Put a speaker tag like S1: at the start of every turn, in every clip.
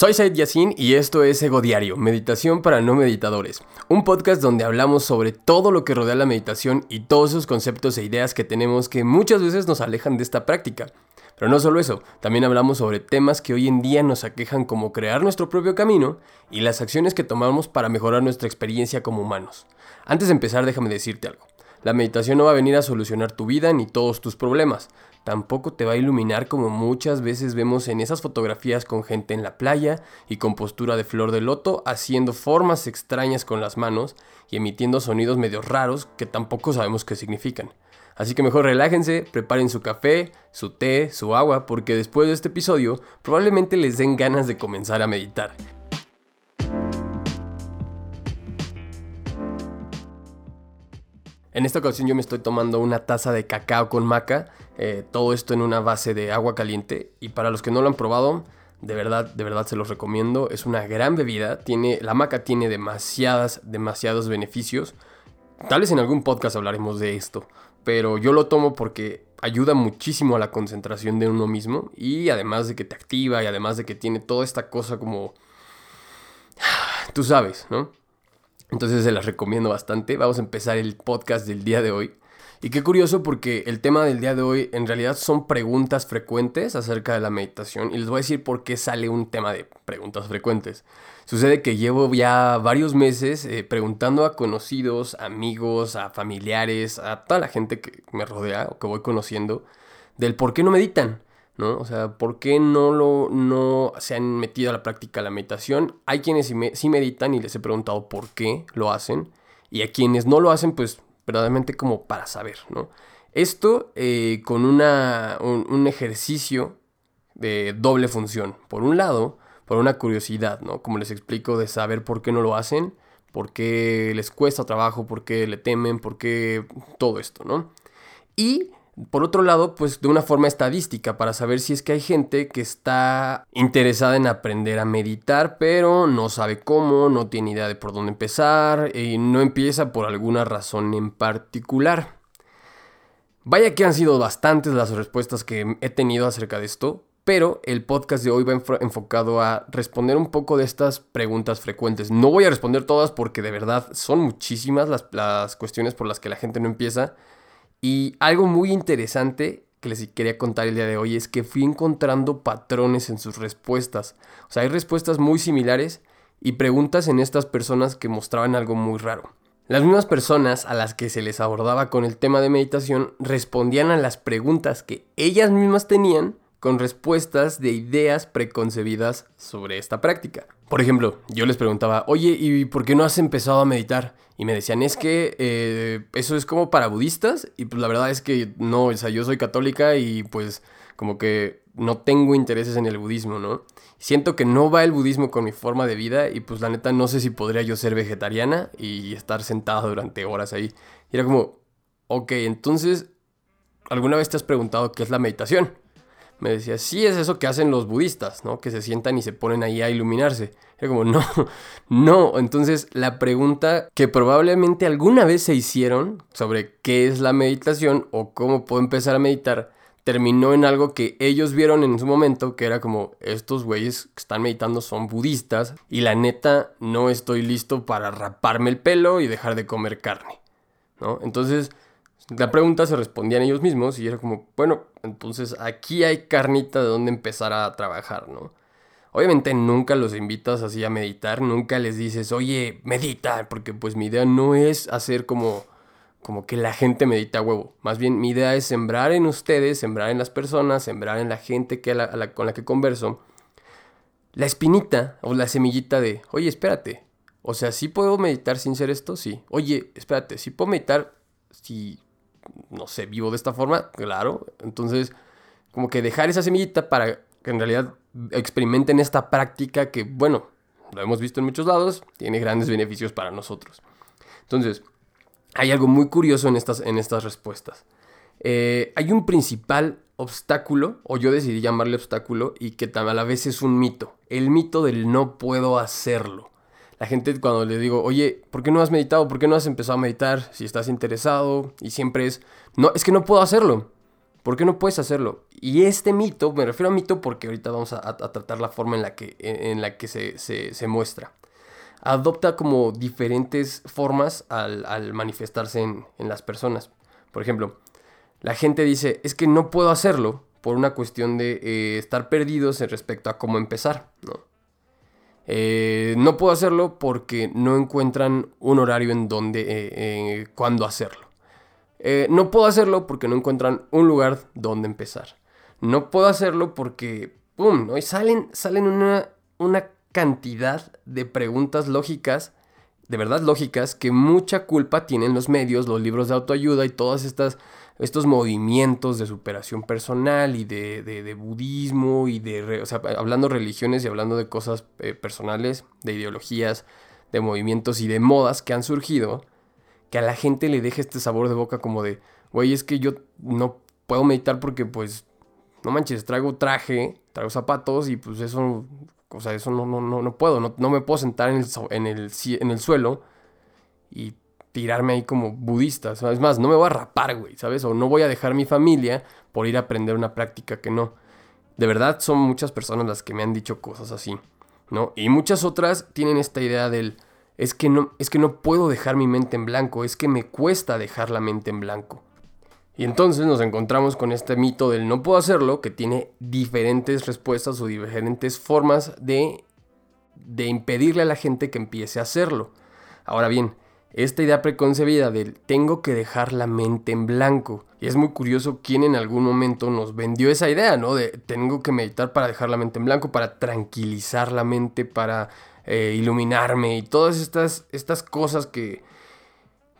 S1: Soy Said Yassin y esto es Ego Diario, Meditación para no meditadores, un podcast donde hablamos sobre todo lo que rodea la meditación y todos esos conceptos e ideas que tenemos que muchas veces nos alejan de esta práctica. Pero no solo eso, también hablamos sobre temas que hoy en día nos aquejan como crear nuestro propio camino y las acciones que tomamos para mejorar nuestra experiencia como humanos. Antes de empezar, déjame decirte algo. La meditación no va a venir a solucionar tu vida ni todos tus problemas. Tampoco te va a iluminar como muchas veces vemos en esas fotografías con gente en la playa y con postura de flor de loto haciendo formas extrañas con las manos y emitiendo sonidos medio raros que tampoco sabemos qué significan. Así que mejor relájense, preparen su café, su té, su agua, porque después de este episodio probablemente les den ganas de comenzar a meditar. En esta ocasión yo me estoy tomando una taza de cacao con maca, eh, todo esto en una base de agua caliente. Y para los que no lo han probado, de verdad, de verdad se los recomiendo, es una gran bebida, tiene, la maca tiene demasiadas, demasiados beneficios, tal vez en algún podcast hablaremos de esto, pero yo lo tomo porque ayuda muchísimo a la concentración de uno mismo. Y además de que te activa y además de que tiene toda esta cosa como... Tú sabes, ¿no? Entonces se las recomiendo bastante. Vamos a empezar el podcast del día de hoy. Y qué curioso porque el tema del día de hoy en realidad son preguntas frecuentes acerca de la meditación y les voy a decir por qué sale un tema de preguntas frecuentes. Sucede que llevo ya varios meses eh, preguntando a conocidos, amigos, a familiares, a toda la gente que me rodea o que voy conociendo del por qué no meditan. ¿No? O sea, ¿por qué no, lo, no se han metido a la práctica la meditación? Hay quienes sí, meditan y les he preguntado por qué lo hacen. Y a quienes no lo hacen, pues verdaderamente como para saber, ¿no? Esto eh, con una, un, ejercicio de doble función. Por un lado, por una curiosidad, ¿no? Como les explico, de saber por qué no lo hacen, por qué les cuesta trabajo, por qué le temen, por qué todo esto, ¿no? Y por otro lado, pues de una forma estadística para saber si es que hay gente que está interesada en aprender a meditar, pero no sabe cómo, no tiene idea de por dónde empezar y no empieza por alguna razón en particular. Vaya que han sido bastantes las respuestas que he tenido acerca de esto, pero el podcast de hoy va enfocado a responder un poco de estas preguntas frecuentes. No voy a responder todas porque de verdad son muchísimas las, las cuestiones por las que la gente no empieza. Y algo muy interesante que les quería contar el día de hoy es que fui encontrando patrones en sus respuestas. O sea, hay respuestas muy similares y preguntas en estas personas que mostraban algo muy raro. Las mismas personas a las que se les abordaba con el tema de meditación respondían a las preguntas que ellas mismas tenían con respuestas de ideas preconcebidas sobre esta práctica. Por ejemplo, yo les preguntaba, oye, ¿y por qué no has empezado a meditar? Y me decían, es que eh, eso es como para budistas. Y pues la verdad es que no, o sea, yo soy católica y pues como que no tengo intereses en el budismo, ¿no? Siento que no va el budismo con mi forma de vida y pues la neta no sé si podría yo ser vegetariana y estar sentada durante horas ahí. Y era como, ok, entonces, ¿alguna vez te has preguntado qué es la meditación? Me decía, sí es eso que hacen los budistas, ¿no? Que se sientan y se ponen ahí a iluminarse. Era como, no, no. Entonces la pregunta que probablemente alguna vez se hicieron sobre qué es la meditación o cómo puedo empezar a meditar, terminó en algo que ellos vieron en su momento, que era como, estos güeyes que están meditando son budistas y la neta no estoy listo para raparme el pelo y dejar de comer carne, ¿no? Entonces la pregunta se respondían ellos mismos y era como, bueno, entonces aquí hay carnita de donde empezar a trabajar, ¿no? Obviamente nunca los invitas así a meditar, nunca les dices, oye, medita, porque pues mi idea no es hacer como, como que la gente medita a huevo. Más bien mi idea es sembrar en ustedes, sembrar en las personas, sembrar en la gente que con la que converso, la espinita o la semillita de, oye, espérate, o sea, ¿sí puedo meditar sin ser esto? Sí. Oye, espérate, ¿sí puedo meditar si no sé, vivo de esta forma, claro. Entonces, como que dejar esa semillita para que en realidad experimenten esta práctica que, bueno, lo hemos visto en muchos lados, tiene grandes beneficios para nosotros. Entonces, hay algo muy curioso en estas, en estas respuestas. Eh, hay un principal obstáculo, o yo decidí llamarle obstáculo, y que a la vez es un mito. El mito del no puedo hacerlo la gente cuando le digo, oye, ¿por qué no has meditado? ¿Por qué no has empezado a meditar? Si estás interesado y siempre es, no, es que no puedo hacerlo. ¿Por qué no puedes hacerlo? Y este mito, me refiero a mito porque ahorita vamos a, tratar la forma en la que, en, la que se, muestra. Adopta como diferentes formas al, manifestarse en, las personas. Por ejemplo, la gente dice, es que no puedo hacerlo por una cuestión de eh, estar perdidos en respecto a cómo empezar, ¿no? Eh, no puedo hacerlo porque no encuentran un horario en donde, eh, cuándo hacerlo. Eh, no puedo hacerlo porque no encuentran un lugar donde empezar. No puedo hacerlo porque, ¡pum! Y salen, salen una, una cantidad de preguntas lógicas, de verdad lógicas, que mucha culpa tienen los medios, los libros de autoayuda y todos estos movimientos de superación personal y de, budismo y de, o sea, hablando religiones y hablando de cosas eh, personales, de ideologías, de movimientos y de modas que han surgido que a la gente le deje este sabor de boca como de, güey, es que yo no puedo meditar porque pues, no manches, traigo traje, traigo zapatos y pues eso, o sea, eso no, no, no, no puedo, no, no me puedo sentar en el, en, el, en el suelo y tirarme ahí como budista. Es más, no me voy a rapar, güey, ¿sabes? O no voy a dejar mi familia por ir a aprender una práctica que no. De verdad son muchas personas las que me han dicho cosas así, ¿no? Y muchas otras tienen esta idea del es que no, es que no puedo dejar mi mente en blanco, es que me cuesta dejar la mente en blanco. Y entonces nos encontramos con este mito del no puedo hacerlo, que tiene diferentes respuestas o diferentes formas de, de impedirle a la gente que empiece a hacerlo. Ahora bien, esta idea preconcebida del tengo que dejar la mente en blanco. Y es muy curioso quién en algún momento nos vendió esa idea, ¿no? De tengo que meditar para dejar la mente en blanco, para tranquilizar la mente, para eh, iluminarme y todas estas, estas cosas que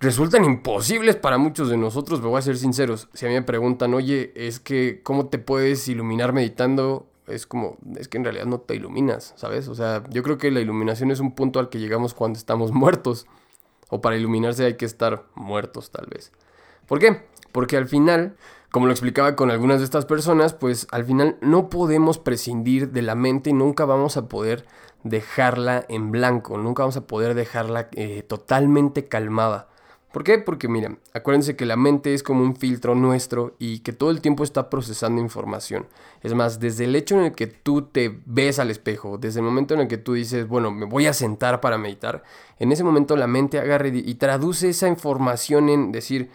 S1: resultan imposibles para muchos de nosotros, me voy a ser sinceros. Si a mí me preguntan, oye, es que, ¿cómo te puedes iluminar meditando? Es como, es que en realidad no te iluminas, ¿sabes? O sea, yo creo que la iluminación es un punto al que llegamos cuando estamos muertos. O para iluminarse hay que estar muertos, tal vez. ¿Por qué? Porque al final, como lo explicaba con algunas de estas personas, pues al final no podemos prescindir de la mente y nunca vamos a poder dejarla en blanco, nunca vamos a poder dejarla eh, totalmente calmada. ¿Por qué? Porque miren, acuérdense que la mente es como un filtro nuestro y que todo el tiempo está procesando información. Es más, desde el hecho en el que tú te ves al espejo, desde el momento en el que tú dices, bueno, me voy a sentar para meditar, en ese momento la mente agarra y traduce esa información en decir,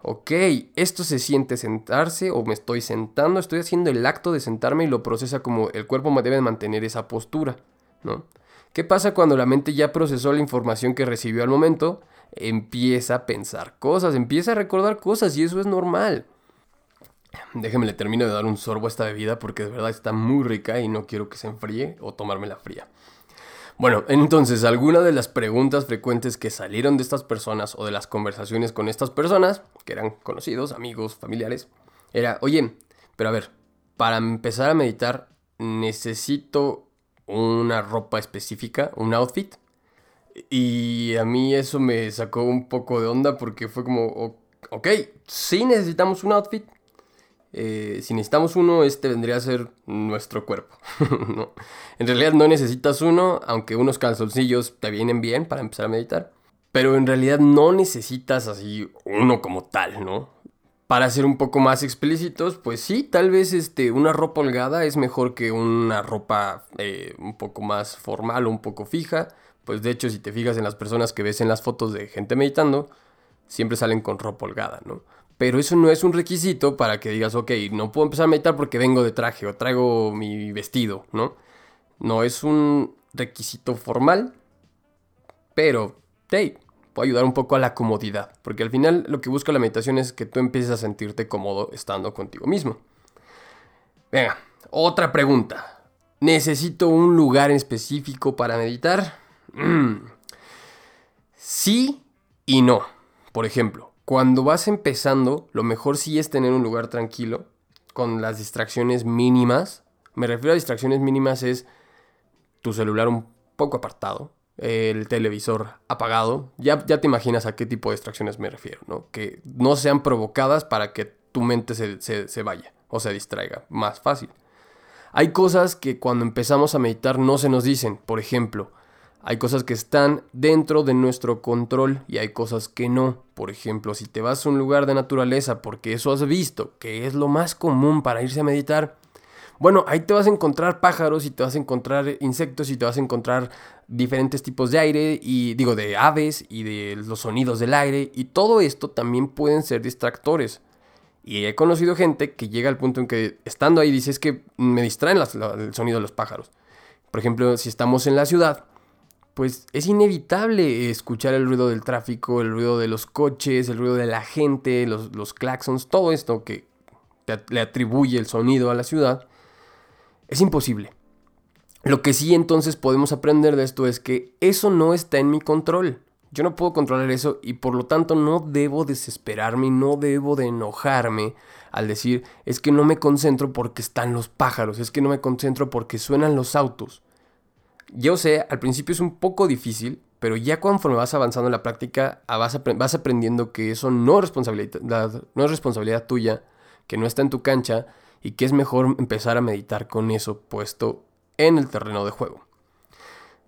S1: ok, esto se siente sentarse o me estoy sentando, estoy haciendo el acto de sentarme y lo procesa como el cuerpo debe mantener esa postura. ¿no? ¿Qué pasa cuando la mente ya procesó la información que recibió al momento? Empieza a pensar cosas, empieza a recordar cosas y eso es normal. Déjeme le termino de dar un sorbo a esta bebida porque de verdad está muy rica y no quiero que se enfríe o tomármela fría. Bueno, entonces, algunas de las preguntas frecuentes que salieron de estas personas o de las conversaciones con estas personas, que eran conocidos, amigos, familiares, era, oye, pero a ver, para empezar a meditar necesito una ropa específica, un outfit. Y a mí eso me sacó un poco de onda porque fue como, ok, sí necesitamos un outfit. Eh, si necesitamos uno, este vendría a ser nuestro cuerpo. En realidad no necesitas uno, aunque unos calzoncillos te vienen bien para empezar a meditar. Pero en realidad no necesitas así uno como tal, ¿no? Para ser un poco más explícitos, pues sí, tal vez este, una ropa holgada es mejor que una ropa eh, un poco más formal o un poco fija. Pues de hecho, si te fijas en las personas que ves en las fotos de gente meditando, siempre salen con ropa holgada, ¿no? Pero eso no es un requisito para que digas, ok, no puedo empezar a meditar porque vengo de traje o traigo mi vestido, ¿no? No es un requisito formal, pero, hey, ayudar un poco a la comodidad, porque al final lo que busca la meditación es que tú empieces a sentirte cómodo estando contigo mismo. Venga, otra pregunta. ¿Necesito un lugar específico para meditar? Sí y no. Por ejemplo, cuando vas empezando, lo mejor sí es tener un lugar tranquilo, con las distracciones mínimas. Me refiero a distracciones mínimas es tu celular un poco apartado, el televisor apagado, ya, ya te imaginas a qué tipo de distracciones me refiero, ¿no? Que no sean provocadas para que tu mente se, vaya o se distraiga más fácil. Hay cosas que cuando empezamos a meditar no se nos dicen, por ejemplo, Hay cosas que están dentro de nuestro control y hay cosas que no. Por ejemplo, si te vas a un lugar de naturaleza porque eso has visto, que es lo más común para irse a meditar, bueno, ahí te vas a encontrar pájaros y te vas a encontrar insectos y te vas a encontrar diferentes tipos de aire y digo de aves y de los sonidos del aire y todo esto también pueden ser distractores. Y he conocido gente que llega al punto en que estando ahí dice es que me distraen el sonido de los pájaros. Por ejemplo, si estamos en la ciudad, pues es inevitable escuchar el ruido del tráfico, el ruido de los coches, el ruido de la gente, los, los claxons, todo esto que le atribuye el sonido a la ciudad es imposible. Lo que sí entonces podemos aprender de esto es que eso no está en mi control. Yo no puedo controlar eso y por lo tanto no debo desesperarme no debo de enojarme al decir es que no me concentro porque están los pájaros, es que no me concentro porque suenan los autos. Yo sé, al principio es un poco difícil, pero ya conforme vas avanzando en la práctica vas, vas aprendiendo que eso no responsabilidad, no es responsabilidad tuya, que no está en tu cancha y que es mejor empezar a meditar con eso puesto en el terreno de juego.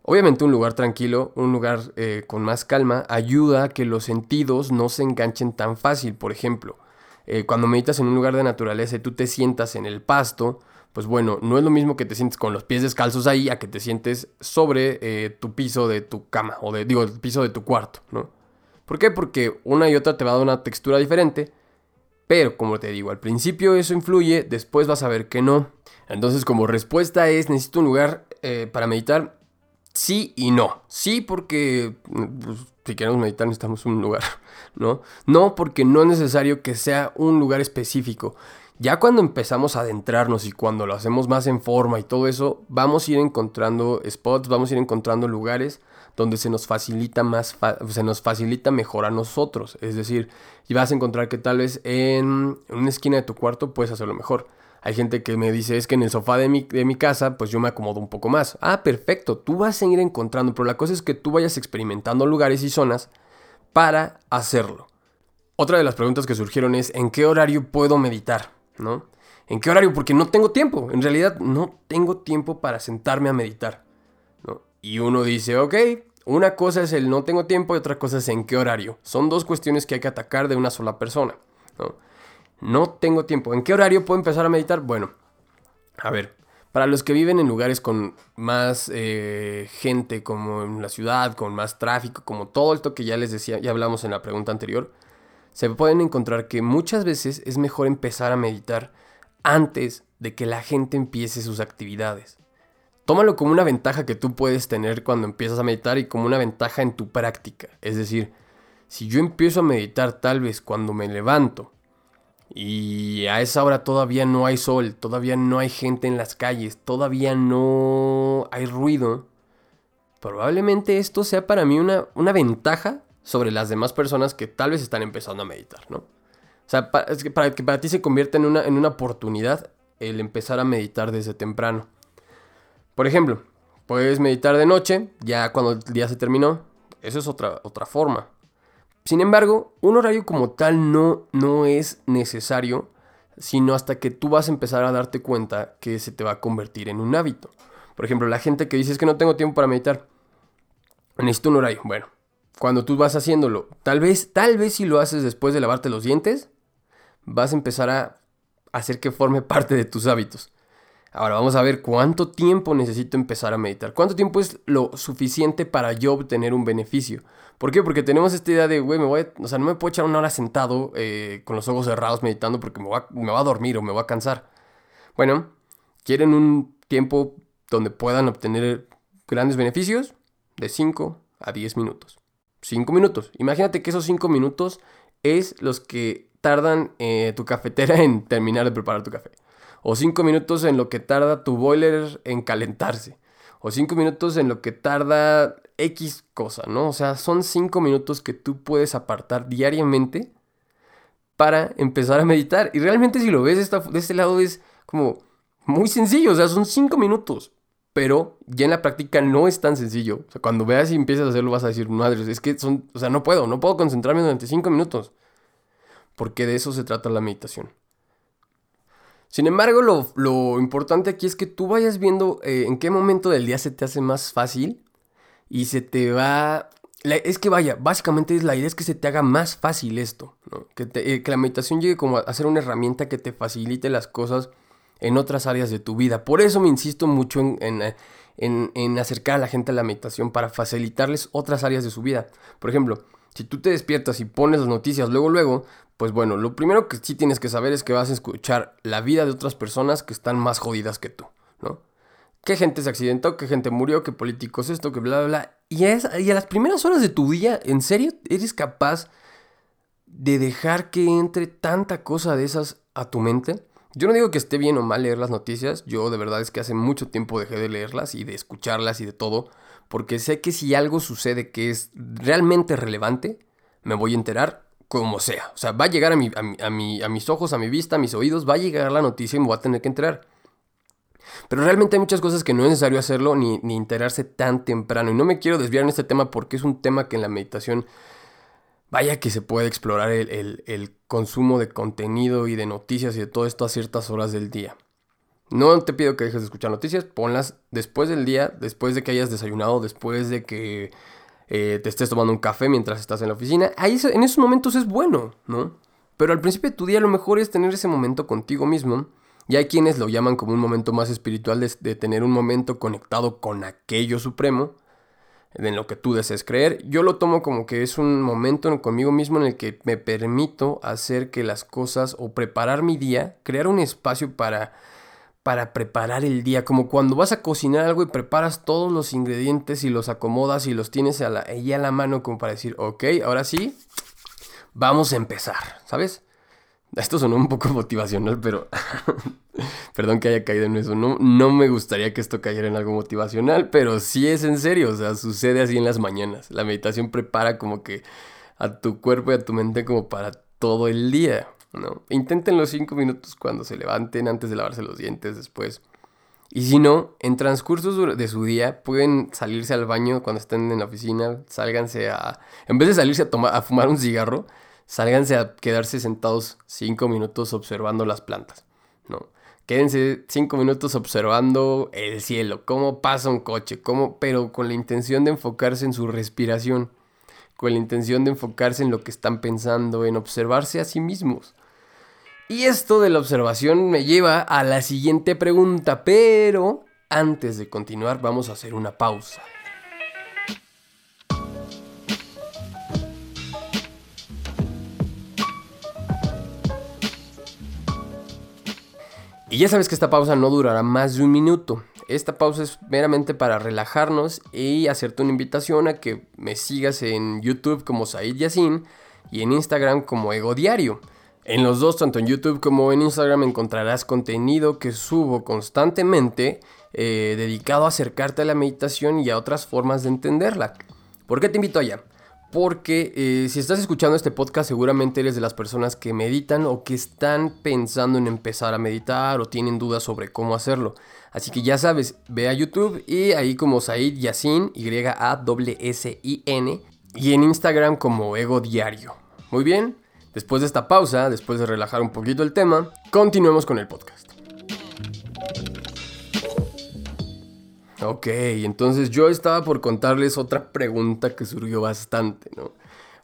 S1: Obviamente un lugar tranquilo, un lugar eh, con más calma, ayuda a que los sentidos no se enganchen tan fácil. Por ejemplo, eh, cuando meditas en un lugar de naturaleza y tú te sientas en el pasto, pues bueno, no es lo mismo que te sientes con los pies descalzos ahí a que te sientes sobre eh, tu piso de tu cama o de, digo, el piso de tu cuarto, ¿no? ¿Por qué? Porque una y otra te va a dar una textura diferente pero como te digo, al principio eso influye, después vas a ver que no. Entonces como respuesta es, necesito un lugar eh, para meditar. Sí y no. Sí porque pues, si queremos meditar necesitamos un lugar, ¿no? No porque no es necesario que sea un lugar específico. Ya cuando empezamos a adentrarnos y cuando lo hacemos más en forma y todo eso, vamos a ir encontrando spots, vamos a ir encontrando lugares donde se nos facilita más, se nos facilita mejor a nosotros. Es decir, y vas a encontrar que tal vez en, una esquina de tu cuarto puedes hacerlo mejor. Hay gente que me dice, es que en el sofá de mi, de mi casa, pues yo me acomodo un poco más. Ah, perfecto, tú vas a ir encontrando, pero la cosa es que tú vayas experimentando lugares y zonas para hacerlo. Otra de las preguntas que surgieron es, ¿en qué horario puedo meditar? ¿No? ¿En qué horario? Porque no tengo tiempo. En realidad no tengo tiempo para sentarme a meditar. Y uno dice, ok, una cosa es el no tengo tiempo y otra cosa es en qué horario. Son dos cuestiones que hay que atacar de una sola persona. No, tengo tiempo. ¿En qué horario puedo empezar a meditar? Bueno, a ver, para los que viven en lugares con más eh, gente, como en la ciudad, con más tráfico, como todo esto que ya les decía, ya hablamos en la pregunta anterior, se pueden encontrar que muchas veces es mejor empezar a meditar antes de que la gente empiece sus actividades. Tómalo como una ventaja que tú puedes tener cuando empiezas a meditar y como una ventaja en tu práctica. Es decir, si yo empiezo a meditar tal vez cuando me levanto y a esa hora todavía no hay sol, todavía no hay gente en las calles, todavía no hay ruido, probablemente esto sea para mí una, una ventaja sobre las demás personas que tal vez están empezando a meditar, ¿no? O sea, es que para que para ti se convierta en una, en una oportunidad el empezar a meditar desde temprano. Por ejemplo, puedes meditar de noche, ya cuando el día se terminó. Eso es otra, otra forma. Sin embargo, un horario como tal no, no es necesario, sino hasta que tú vas a empezar a darte cuenta que se te va a convertir en un hábito. Por ejemplo, la gente que dice es que no tengo tiempo para meditar. Necesito un horario. Bueno, cuando tú vas haciéndolo, tal vez, tal vez si lo haces después de lavarte los dientes, vas a empezar a hacer que forme parte de tus hábitos. Ahora vamos a ver cuánto tiempo necesito empezar a meditar. ¿Cuánto tiempo es lo suficiente para yo obtener un beneficio? ¿Por qué? Porque tenemos esta idea de, güey, me voy o sea, no me puedo echar una hora sentado eh, con los ojos cerrados meditando porque me va, me va a dormir o me va a cansar. Bueno, ¿quieren un tiempo donde puedan obtener grandes beneficios? De 5 a 10 minutos. 5 minutos. Imagínate que esos 5 minutos es los que tardan eh, tu cafetera en terminar de preparar tu café o cinco minutos en lo que tarda tu boiler en calentarse, o cinco minutos en lo que tarda X cosa, ¿no? O sea, son cinco minutos que tú puedes apartar diariamente para empezar a meditar. Y realmente si lo ves de este lado es como muy sencillo, o sea, son cinco minutos. Pero ya en la práctica no es tan sencillo. O sea, cuando veas y empiezas a hacerlo vas a decir, madre, es que son, o sea, no puedo, no puedo concentrarme durante cinco minutos. Porque de eso se trata la meditación. Sin embargo, lo, importante aquí es que tú vayas viendo eh, en qué momento del día se te hace más fácil y se te va... es que vaya, básicamente es la idea es que se te haga más fácil esto, ¿no? que, eh, que la meditación llegue como a ser una herramienta que te facilite las cosas en otras áreas de tu vida. Por eso me insisto mucho en, en, acercar a la gente a la meditación para facilitarles otras áreas de su vida. Por ejemplo, si tú te despiertas y pones las noticias luego, luego, pues bueno, lo primero que sí tienes que saber es que vas a escuchar la vida de otras personas que están más jodidas que tú, ¿no? ¿Qué gente se accidentó? ¿Qué gente murió? ¿Qué políticos esto? ¿Qué bla, bla, bla? Y, y a las primeras horas de tu día, ¿en serio eres capaz de dejar que entre tanta cosa de esas a tu mente? Yo no digo que esté bien o mal leer las noticias, yo de verdad es que hace mucho tiempo dejé de leerlas y de escucharlas y de todo, porque sé que si algo sucede que es realmente relevante, me voy a enterar como sea. O sea, va a llegar a, mi, a, a, a mis ojos, a mi vista, a mis oídos, va a llegar la noticia y me voy a tener que enterar. Pero realmente hay muchas cosas que no es necesario hacerlo ni, ni enterarse tan temprano. Y no me quiero desviar en este tema porque es un tema que en la meditación Vaya que se puede explorar el, consumo de contenido y de noticias y de todo esto a ciertas horas del día. No te pido que dejes de escuchar noticias, ponlas después del día, después de que hayas desayunado, después de que eh, te estés tomando un café mientras estás en la oficina. Ahí en esos momentos es bueno, ¿no? Pero al principio de tu día lo mejor es tener ese momento contigo mismo. Y hay quienes lo llaman como un momento más espiritual de tener un momento conectado con aquello supremo en lo que tú desees creer. Yo lo tomo como que es un momento conmigo mismo en el que me permito hacer que las cosas o preparar mi día, crear un espacio para para preparar el día, como cuando vas a cocinar algo y preparas todos los ingredientes y los acomodas y los tienes a ahí a la mano como para decir, ok, ahora sí, vamos a empezar, ¿sabes? Esto sonó un poco motivacional, pero Perdón que haya caído en eso. No, no me gustaría que esto cayera en algo motivacional, pero sí es en serio. O sea, sucede así en las mañanas. La meditación prepara como que a tu cuerpo y a tu mente como para todo el día. ¿No? Intenten los cinco minutos cuando se levanten, antes de lavarse los dientes, después. Y si no, en transcurso de su día pueden salirse al baño cuando estén en la oficina, sálganse a... En vez de salirse a, tomar, a fumar un cigarro, sálganse a quedarse sentados cinco minutos observando las plantas, ¿no? Quédense cinco minutos observando el cielo, cómo pasa un coche, cómo, pero con la intención de enfocarse en su respiración, con la intención de enfocarse en lo que están pensando, en observarse a sí mismos. Y esto de la observación me lleva a la siguiente pregunta, pero antes de continuar vamos a hacer una pausa. Y ya sabes que esta pausa no durará más de un minuto. Esta pausa es meramente para relajarnos y hacerte una invitación a que me sigas en YouTube como Said Yassin y en Instagram como Ego Diario. En los dos, tanto en YouTube como en Instagram, encontrarás contenido que subo constantemente eh, dedicado a acercarte a la meditación y a otras formas de entenderla. ¿Por qué te invito allá? Porque eh, si estás escuchando este podcast seguramente eres de las personas que meditan o que están pensando en empezar a meditar o tienen dudas sobre cómo hacerlo. Así que ya sabes, ve a YouTube y ahí como Said Yassin, Y-A-S-I-N, y en Instagram como Ego Diario. Muy bien, después de esta pausa, después de relajar un poquito el tema, continuemos con el podcast. Ok, entonces yo estaba por contarles otra pregunta que surgió bastante, ¿no?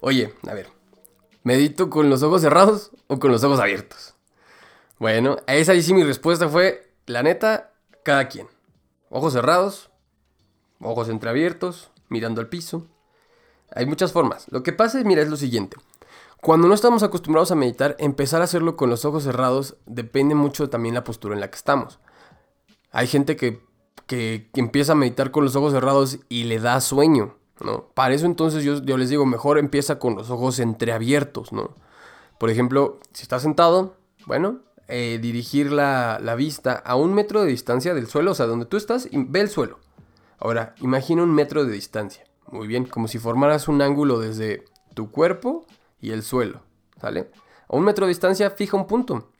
S1: Oye, a ver, ¿medito con los ojos cerrados o con los ojos abiertos? Bueno, a esa sí mi respuesta fue, la neta, cada quien. Ojos cerrados, ojos entreabiertos, mirando al piso. Hay muchas formas. Lo que pasa es, mira, es lo siguiente. Cuando no estamos acostumbrados a meditar, empezar a hacerlo con los ojos cerrados depende mucho también la postura en la que estamos. Hay gente que que, empieza a meditar con los ojos cerrados y le da sueño, ¿no? Para eso entonces yo, yo les digo, mejor empieza con los ojos entreabiertos, ¿no? Por ejemplo, si estás sentado, bueno, eh, dirigir la, la, vista a un metro de distancia del suelo, o sea, donde tú estás, ve el suelo. Ahora, imagina un metro de distancia. Muy bien, como si formaras un ángulo desde tu cuerpo y el suelo, ¿sale? A un metro de distancia, fija un punto.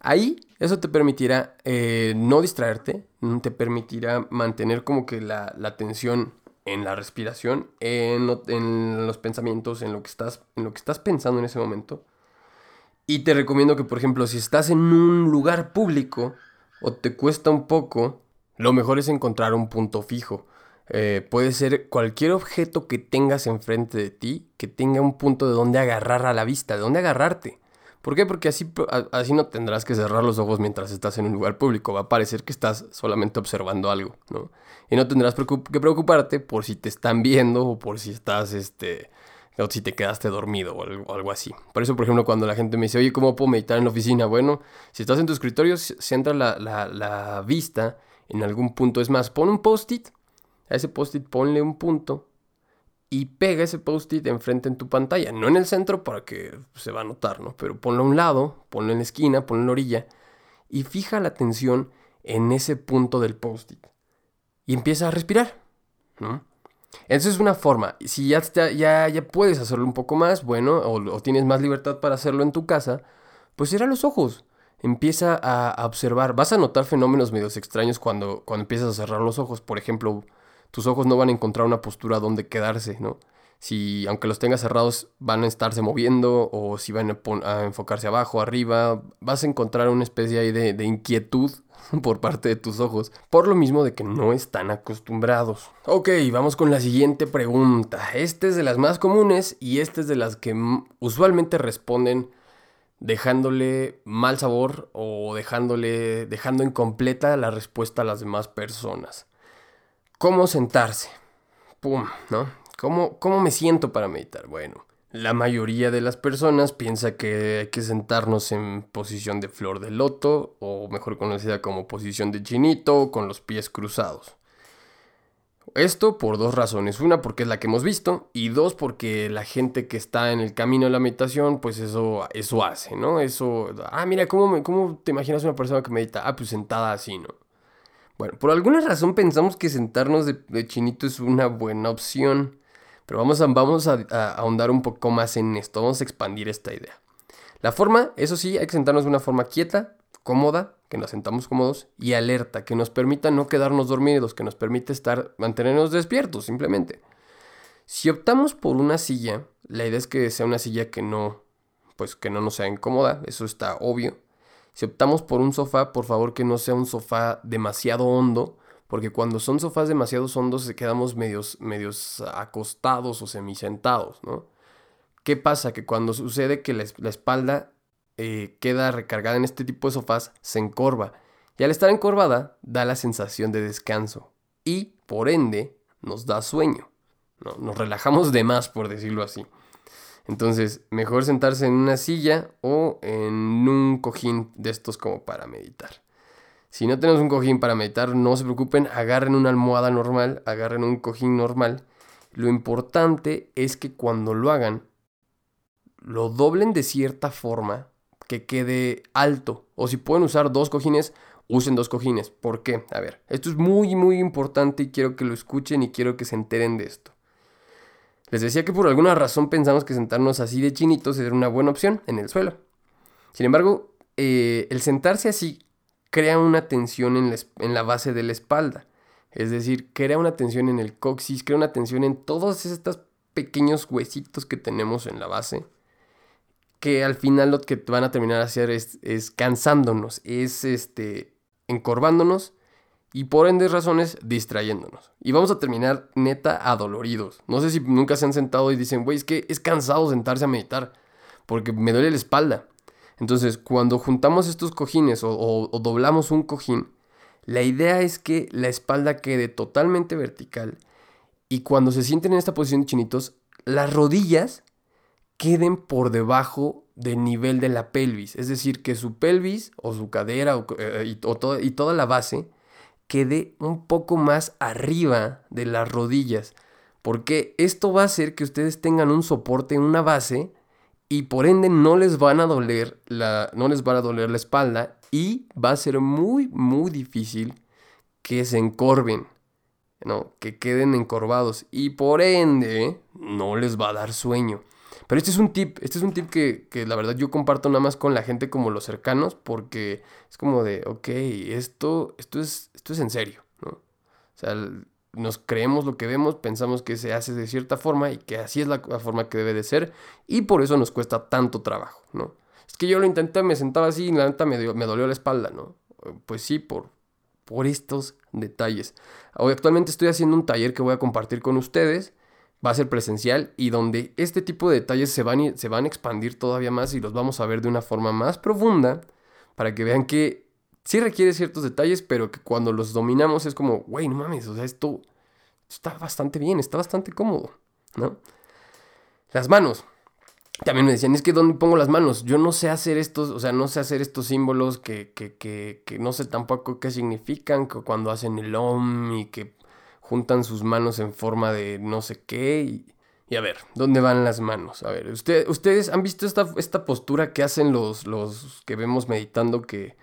S1: Ahí eso te permitirá eh, no distraerte, mm, te permitirá mantener como que la, atención en la respiración, en, los pensamientos, en lo, que estás, en lo que estás pensando en ese momento. Y te recomiendo que, por ejemplo, si estás en un lugar público o te cuesta un poco, lo mejor es encontrar un punto fijo. Eh, puede ser cualquier objeto que tengas enfrente de ti que tenga un punto de donde agarrar a la vista, de donde agarrarte. ¿Por qué? Porque así, así no tendrás que cerrar los ojos mientras estás en un lugar público. Va a parecer que estás solamente observando algo, ¿no? Y no tendrás que preocuparte por si te están viendo o por si estás, este, o si te quedaste dormido o algo, así. Por eso, por ejemplo, cuando la gente me dice, oye, ¿cómo puedo meditar en la oficina? Bueno, si estás en tu escritorio, centra la, la, la vista en algún punto. Es más, pon un post-it, a ese post-it ponle un punto y pega ese post-it enfrente en tu pantalla. No en el centro para que se va a notar, ¿no? Pero ponlo a un lado, ponlo en la esquina, ponlo en la orilla y fija la atención en ese punto del post-it. Y empieza a respirar, ¿no? Esa es una forma. Si ya, ya, ya puedes hacerlo un poco más, bueno, o, tienes más libertad para hacerlo en tu casa, pues cierra los ojos. Empieza a, observar. Vas a notar fenómenos medios extraños cuando, cuando empiezas a cerrar los ojos. Por ejemplo, tus ojos no van a encontrar una postura donde quedarse, ¿no? Si, aunque los tengas cerrados, van a estarse moviendo o si van a, enfocarse abajo, arriba, vas a encontrar una especie ahí de, de inquietud por parte de tus ojos, por lo mismo de que no están acostumbrados. Ok, vamos con la siguiente pregunta. Esta es de las más comunes y esta es de las que usualmente responden dejándole mal sabor o dejándole dejando incompleta la respuesta a las demás personas. ¿Cómo sentarse? Pum, ¿no? ¿Cómo, cómo me siento para meditar? Bueno, la mayoría de las personas piensa que hay que sentarnos en posición de flor de loto, o mejor conocida como posición de chinito, con los pies cruzados. Esto por dos razones. Una porque es la que hemos visto y dos porque la gente que está en el camino de la meditación, pues eso, eso hace, ¿no? Eso, ah, mira, ¿cómo, ¿cómo te imaginas una persona que medita? Ah, pues sentada así, ¿no? Bueno, por alguna razón pensamos que sentarnos de chinito es una buena opción. Pero vamos a, vamos a, ahondar un poco más en esto, vamos a expandir esta idea. La forma, eso sí, hay que sentarnos de una forma quieta, cómoda, que nos sentamos cómodos y alerta, que nos permita no quedarnos dormidos, que nos permite estar, mantenernos despiertos simplemente. Si optamos por una silla, la idea es que sea una silla que no, pues que no nos sea incómoda, eso está obvio. Si optamos por un sofá, por favor que no sea un sofá demasiado hondo, porque cuando son sofás demasiado hondos se quedamos medios, medios acostados o semisentados, ¿no? ¿Qué pasa? Que cuando sucede que la, espalda eh, queda recargada en este tipo de sofás, se encorva. Y al estar encorvada, da la sensación de descanso. Y, por ende, nos da sueño. ¿no? Nos relajamos de más, por decirlo así. Entonces, mejor sentarse en una silla o en un cojín de estos como para meditar. Si no tenemos un cojín para meditar, no se preocupen, agarren una almohada normal, agarren un cojín normal. Lo importante es que cuando lo hagan, lo doblen de cierta forma que quede alto. O si pueden usar dos cojines, usen dos cojines. ¿Por qué? A ver, esto es muy, muy importante y quiero que lo escuchen y quiero que se enteren de esto. Les decía que por alguna razón pensamos que sentarnos así de chinitos era una buena opción en el suelo. Sin embargo, eh, el sentarse así crea una tensión en la, base de la espalda. Es decir, crea una tensión en el coxis, crea una tensión en todos estos pequeños huesitos que tenemos en la base. Que al final lo que van a terminar a hacer es, es cansándonos, es este, encorvándonos y por ende razones distrayéndonos. Y vamos a terminar neta adoloridos. No sé si nunca se han sentado y dicen, güey, es que es cansado sentarse a meditar porque me duele la espalda. Entonces, cuando juntamos estos cojines o, doblamos un cojín, la idea es que la espalda quede totalmente vertical y cuando se sienten en esta posición chinitos, las rodillas queden por debajo del nivel de la pelvis. Es decir, que su pelvis o su cadera eh, y, y toda la base quede un poco más arriba de las rodillas. Porque esto va a hacer que ustedes tengan un soporte, una base y por ende no les van a doler la, no les van a doler la espalda y va a ser muy, muy difícil que se encorven, ¿no? que queden encorvados y por ende no les va a dar sueño. Pero este es un tip, este es un tip que, que, la verdad yo comparto nada más con la gente como los cercanos porque es como de, ok, esto, esto, es, esto es en serio, ¿no? O sea, nos creemos lo que vemos, pensamos que se hace de cierta forma y que así es la, forma que debe de ser y por eso nos cuesta tanto trabajo, ¿no? Es que yo lo intenté, me sentaba así y la neta me, me dolió la espalda, ¿no? Pues sí, por, por estos detalles. Hoy actualmente estoy haciendo un taller que voy a compartir con ustedes. Va a ser presencial y donde este tipo de detalles se van, se van a expandir todavía más y los vamos a ver de una forma más profunda para que vean que sí requiere ciertos detalles, pero que cuando los dominamos es como, güey, no mames, o sea, esto está bastante bien, está bastante cómodo, ¿no? Las manos. También me decían, es que ¿dónde pongo las manos? Yo no sé hacer estos, o sea, no sé hacer estos símbolos que, que, que, que no sé tampoco qué significan, que cuando hacen el OM y que juntan sus manos en forma de no sé qué. Y, a ver, ¿dónde van las manos? A ver, ¿ustedes han visto esta, esta postura que hacen los, los que vemos meditando que,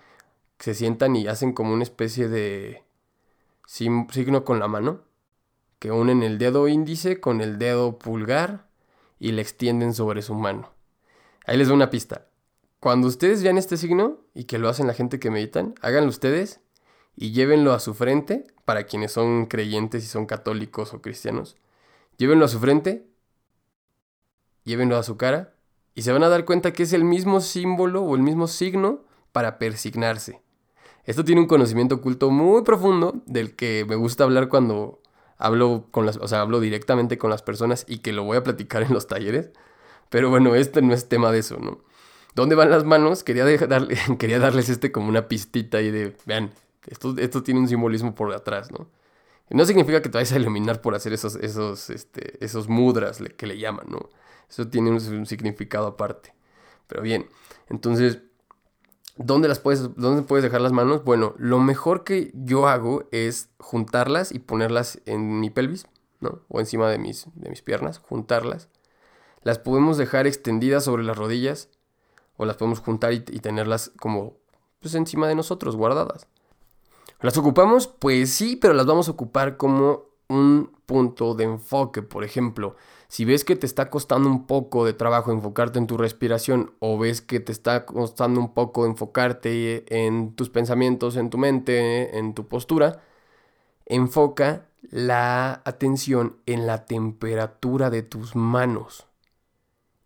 S1: se sientan y hacen como una especie de signo con la mano? Que unen el dedo índice con el dedo pulgar y le extienden sobre su mano. Ahí les doy una pista. Cuando ustedes vean este signo y que lo hacen la gente que meditan, háganlo ustedes y llévenlo a su frente, para quienes son creyentes y son católicos o cristianos. Llévenlo a su frente, llévenlo a su cara y se van a dar cuenta que es el mismo símbolo o el mismo signo para persignarse. Esto tiene un conocimiento oculto muy profundo del que me gusta hablar cuando hablo con las, o sea, hablo directamente con las personas y que lo voy a platicar en los talleres. Pero bueno, este no es tema de eso, ¿no? ¿Dónde van las manos? Quería, quería darles este como una pistita y de, vean, esto, esto tiene un simbolismo por atrás, ¿no? no significa que te vayas a iluminar por hacer esos, esos, este, esos mudras que le llaman, ¿no? Eso tiene un significado aparte. Pero bien, entonces ¿Dónde las puedes, dónde puedes dejar las manos? Bueno, lo mejor que yo hago es juntarlas y ponerlas en mi pelvis, ¿no? O encima de mis, de mis piernas, juntarlas. Las podemos dejar extendidas sobre las rodillas o las podemos juntar y, y tenerlas como pues encima de nosotros, guardadas. ¿Las ocupamos? Pues sí, pero las vamos a ocupar como un punto de enfoque. Por ejemplo, si ves que te está costando un poco de trabajo enfocarte en tu respiración o ves que te está costando un poco enfocarte en tus pensamientos, en tu mente, en tu postura, enfoca la atención en la temperatura de tus manos.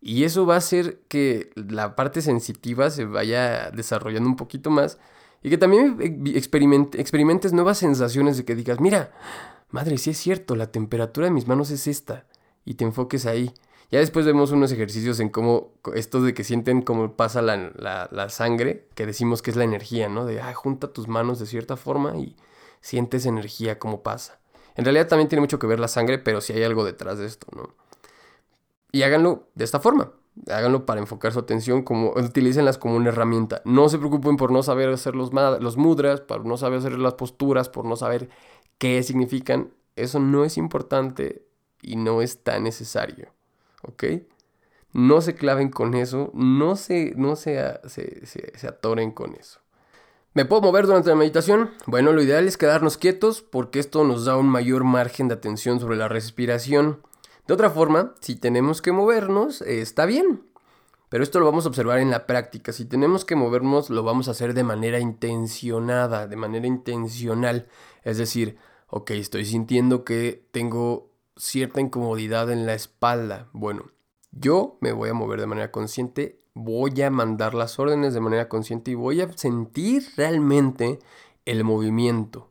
S1: Y eso va a hacer que la parte sensitiva se vaya desarrollando un poquito más y que también experimentes nuevas sensaciones de que digas, mira, madre, sí es cierto, la temperatura de mis manos es esta y te enfoques ahí. Ya después vemos unos ejercicios en cómo, estos de que sienten cómo pasa la, sangre, que decimos que es la energía, ¿no? De, ah, junta tus manos de cierta forma y sientes energía, cómo pasa. En realidad también tiene mucho que ver la sangre, pero si hay algo detrás de esto, ¿no? Y háganlo de esta forma. Háganlo para enfocar su atención, como, utilícenlas como una herramienta. No se preocupen por no saber hacer los, mudras, por no saber hacer las posturas, por no saber qué significan. Eso no es importante y no es tan necesario. ¿Ok? No se claven con eso, no se, no se, se, se, atoren con eso. ¿Me puedo mover durante la meditación? Bueno, lo ideal es quedarnos quietos porque esto nos da un mayor margen de atención sobre la respiración. De otra forma, si tenemos que movernos, está bien. Pero esto lo vamos a observar en la práctica. Si tenemos que movernos, lo vamos a hacer de manera intencionada, de manera intencional. Es decir, ok, estoy sintiendo que tengo cierta incomodidad en la espalda. Bueno, yo me voy a mover de manera consciente, voy a mandar las órdenes de manera consciente y voy a sentir realmente el movimiento.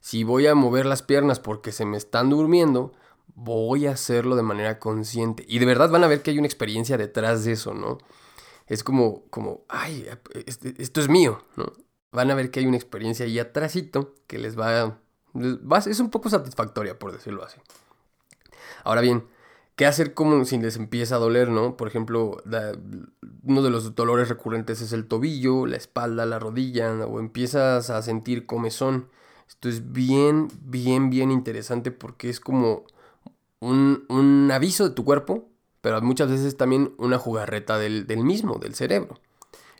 S1: Si voy a mover las piernas porque se me están durmiendo, voy a hacerlo de manera consciente. Y de verdad van a ver que hay una experiencia detrás de eso, ¿no? Es como, como, ay, este, esto es mío, ¿no? Van a ver que hay una experiencia ahí atrásito que les va, les es un poco satisfactoria, por decirlo así. Ahora bien, ¿qué hacer como si les empieza a doler, no? Por ejemplo, uno de los dolores recurrentes es el tobillo, la espalda, la rodilla, o empiezas a sentir comezón. Esto es bien, bien, bien interesante porque es como un, un aviso de tu cuerpo, pero muchas veces también una jugarreta del, del mismo, del cerebro.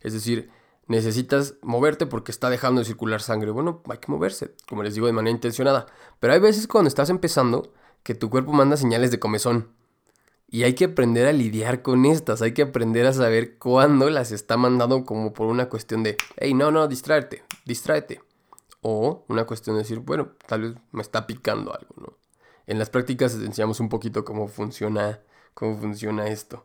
S1: Es decir, necesitas moverte porque está dejando de circular sangre. Bueno, hay que moverse, como les digo, de manera intencionada. Pero hay veces cuando estás empezando que tu cuerpo manda señales de comezón. Y hay que aprender a lidiar con estas, hay que aprender a saber cuándo las está mandando como por una cuestión de, hey, no, no, distráete, distráete. O una cuestión de decir, bueno, tal vez me está picando algo, ¿no? En las prácticas enseñamos un poquito cómo funciona, cómo funciona esto.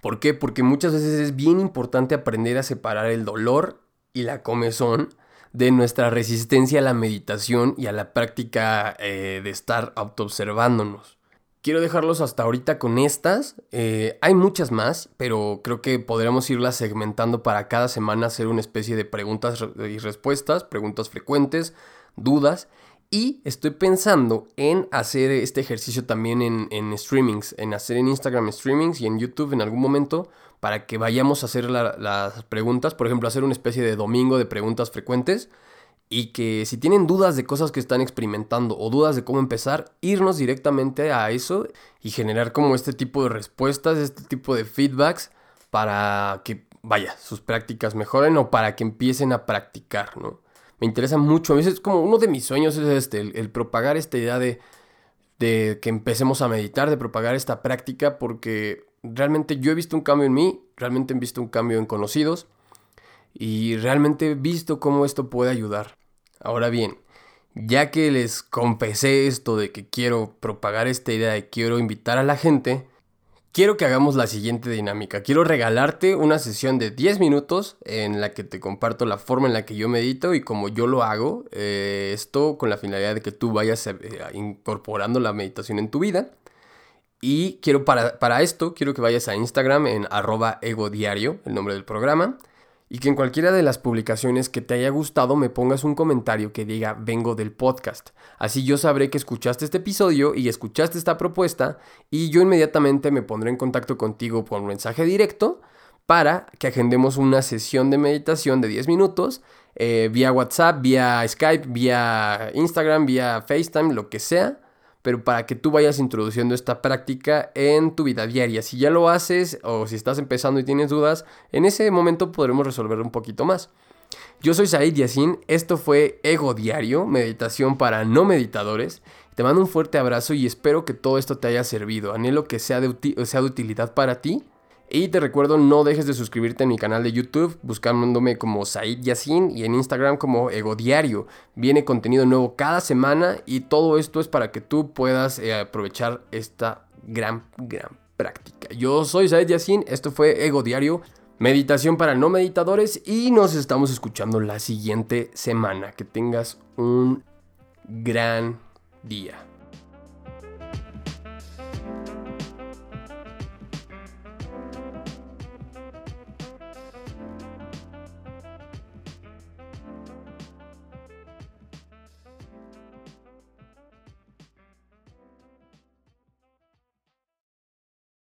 S1: ¿Por qué? Porque muchas veces es bien importante aprender a separar el dolor y la comezón de nuestra resistencia a la meditación y a la práctica eh, de estar autoobservándonos. Quiero dejarlos hasta ahorita con estas. Eh, hay muchas más, pero creo que podríamos irlas segmentando para cada semana hacer una especie de preguntas y respuestas, preguntas frecuentes, dudas. Y estoy pensando en hacer este ejercicio también en, en streamings, en hacer en Instagram streamings y en YouTube en algún momento para que vayamos a hacer las preguntas. Por ejemplo, hacer una especie de domingo de preguntas frecuentes y que si tienen dudas de cosas que están experimentando o dudas de cómo empezar, irnos directamente a eso y generar como este tipo de respuestas, este tipo de feedbacks para que, vaya, sus prácticas mejoren o para que empiecen a practicar, ¿no? Me interesa mucho, a veces como uno de mis sueños es este, el, propagar esta idea de, de que empecemos a meditar, de propagar esta práctica, porque realmente yo he visto un cambio en mí, realmente he visto un cambio en conocidos y realmente he visto cómo esto puede ayudar. Ahora bien, ya que les confesé esto de que quiero propagar esta idea de quiero invitar a la gente, quiero que hagamos la siguiente dinámica. Quiero regalarte una sesión de 10 minutos en la que te comparto la forma en la que yo medito y cómo yo lo hago. Eh, esto con la finalidad de que tú vayas eh, incorporando la meditación en tu vida. Y quiero para, para esto, quiero que vayas a Instagram en arroba ego diario, el nombre del programa y que en cualquiera de las publicaciones que te haya gustado me pongas un comentario que diga vengo del podcast. Así yo sabré que escuchaste este episodio y escuchaste esta propuesta y yo inmediatamente me pondré en contacto contigo por mensaje directo para que agendemos una sesión de meditación de 10 minutos eh, vía WhatsApp, vía Skype, vía Instagram, vía FaceTime, lo que sea pero para que tú vayas introduciendo esta práctica en tu vida diaria. Si ya lo haces o si estás empezando y tienes dudas, en ese momento podremos resolver un poquito más. Yo soy Said Yassin, esto fue Ego Diario, meditación para no meditadores. Te mando un fuerte abrazo y espero que todo esto te haya servido. Anhelo que sea de, sea de utilidad para ti y te recuerdo, no dejes de suscribirte a mi canal de YouTube, buscándome como Said Yassin y en Instagram como Ego Diario. Viene contenido nuevo cada semana y todo esto es para que tú puedas eh, aprovechar esta gran, gran práctica. Yo soy Said Yassin, esto fue Ego Diario, meditación para no meditadores y nos estamos escuchando la siguiente semana. Que tengas un gran día.